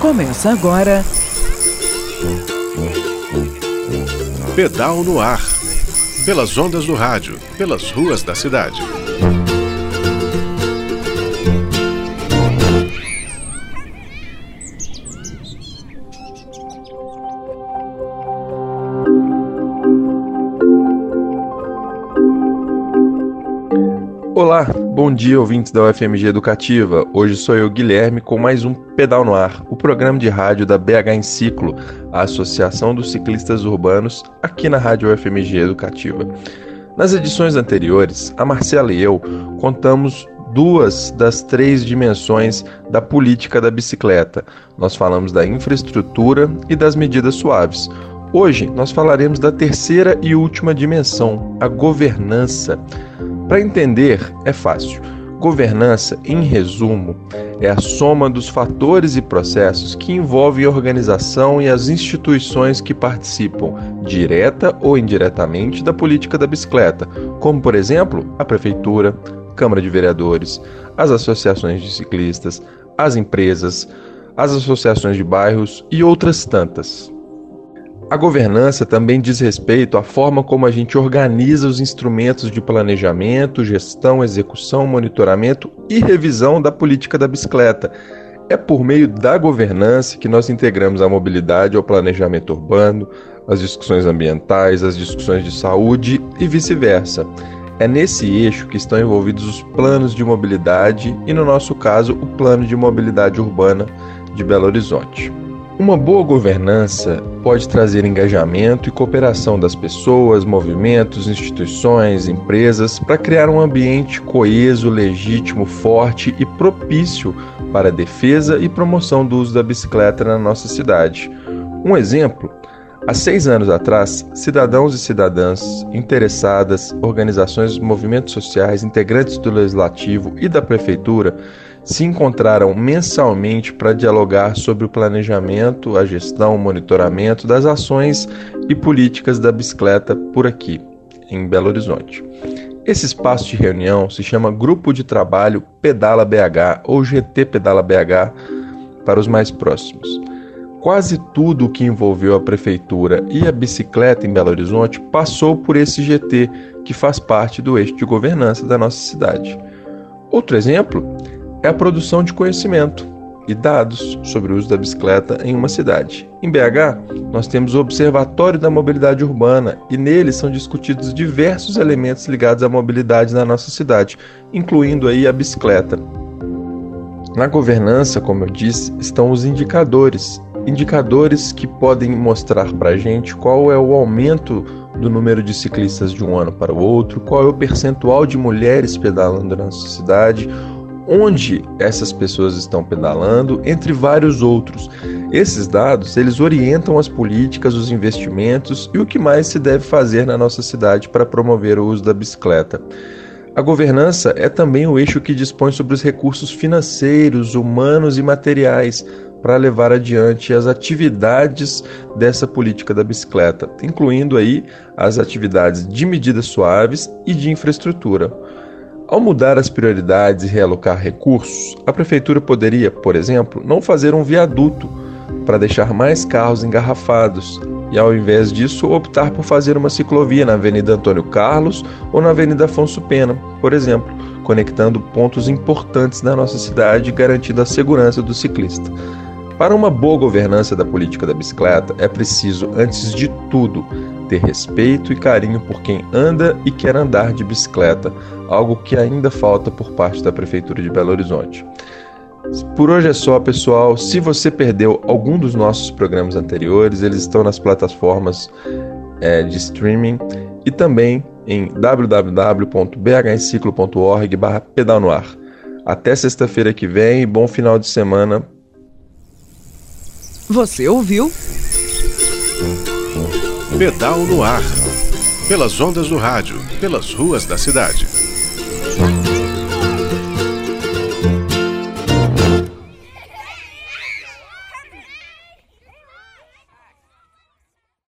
Começa agora. Pedal no ar. Pelas ondas do rádio, pelas ruas da cidade. Olá, bom dia ouvintes da UFMG Educativa. Hoje sou eu, Guilherme, com mais um Pedal no Ar, o programa de rádio da BH em Ciclo, a Associação dos Ciclistas Urbanos, aqui na Rádio UFMG Educativa. Nas edições anteriores, a Marcela e eu contamos duas das três dimensões da política da bicicleta. Nós falamos da infraestrutura e das medidas suaves. Hoje nós falaremos da terceira e última dimensão, a governança. Para entender, é fácil. Governança, em resumo, é a soma dos fatores e processos que envolvem a organização e as instituições que participam, direta ou indiretamente, da política da bicicleta, como, por exemplo, a Prefeitura, Câmara de Vereadores, as associações de ciclistas, as empresas, as associações de bairros e outras tantas. A governança também diz respeito à forma como a gente organiza os instrumentos de planejamento, gestão, execução, monitoramento e revisão da política da bicicleta. É por meio da governança que nós integramos a mobilidade ao planejamento urbano, as discussões ambientais, as discussões de saúde e vice-versa. É nesse eixo que estão envolvidos os planos de mobilidade e, no nosso caso, o Plano de Mobilidade Urbana de Belo Horizonte. Uma boa governança pode trazer engajamento e cooperação das pessoas, movimentos, instituições, empresas para criar um ambiente coeso, legítimo, forte e propício para a defesa e promoção do uso da bicicleta na nossa cidade. Um exemplo Há seis anos atrás, cidadãos e cidadãs interessadas, organizações, movimentos sociais, integrantes do Legislativo e da Prefeitura se encontraram mensalmente para dialogar sobre o planejamento, a gestão, o monitoramento das ações e políticas da bicicleta por aqui, em Belo Horizonte. Esse espaço de reunião se chama Grupo de Trabalho Pedala BH ou GT Pedala BH para os mais próximos. Quase tudo o que envolveu a prefeitura e a bicicleta em Belo Horizonte passou por esse GT, que faz parte do eixo de governança da nossa cidade. Outro exemplo é a produção de conhecimento e dados sobre o uso da bicicleta em uma cidade. Em BH, nós temos o Observatório da Mobilidade Urbana e nele são discutidos diversos elementos ligados à mobilidade na nossa cidade, incluindo aí a bicicleta. Na governança, como eu disse, estão os indicadores, indicadores que podem mostrar para a gente qual é o aumento do número de ciclistas de um ano para o outro, qual é o percentual de mulheres pedalando na nossa cidade, onde essas pessoas estão pedalando, entre vários outros. Esses dados, eles orientam as políticas, os investimentos e o que mais se deve fazer na nossa cidade para promover o uso da bicicleta. A governança é também o eixo que dispõe sobre os recursos financeiros, humanos e materiais para levar adiante as atividades dessa política da bicicleta, incluindo aí as atividades de medidas suaves e de infraestrutura. Ao mudar as prioridades e realocar recursos, a prefeitura poderia, por exemplo, não fazer um viaduto para deixar mais carros engarrafados e, ao invés disso, optar por fazer uma ciclovia na Avenida Antônio Carlos ou na Avenida Afonso Pena, por exemplo, conectando pontos importantes da nossa cidade e garantindo a segurança do ciclista. Para uma boa governança da política da bicicleta, é preciso, antes de tudo, ter respeito e carinho por quem anda e quer andar de bicicleta, algo que ainda falta por parte da Prefeitura de Belo Horizonte. Por hoje é só, pessoal. Se você perdeu algum dos nossos programas anteriores, eles estão nas plataformas é, de streaming e também em www.bhenciclo.org pedal no ar. Até sexta-feira que vem e bom final de semana. Você ouviu? Pedal no ar. Pelas ondas do rádio, pelas ruas da cidade.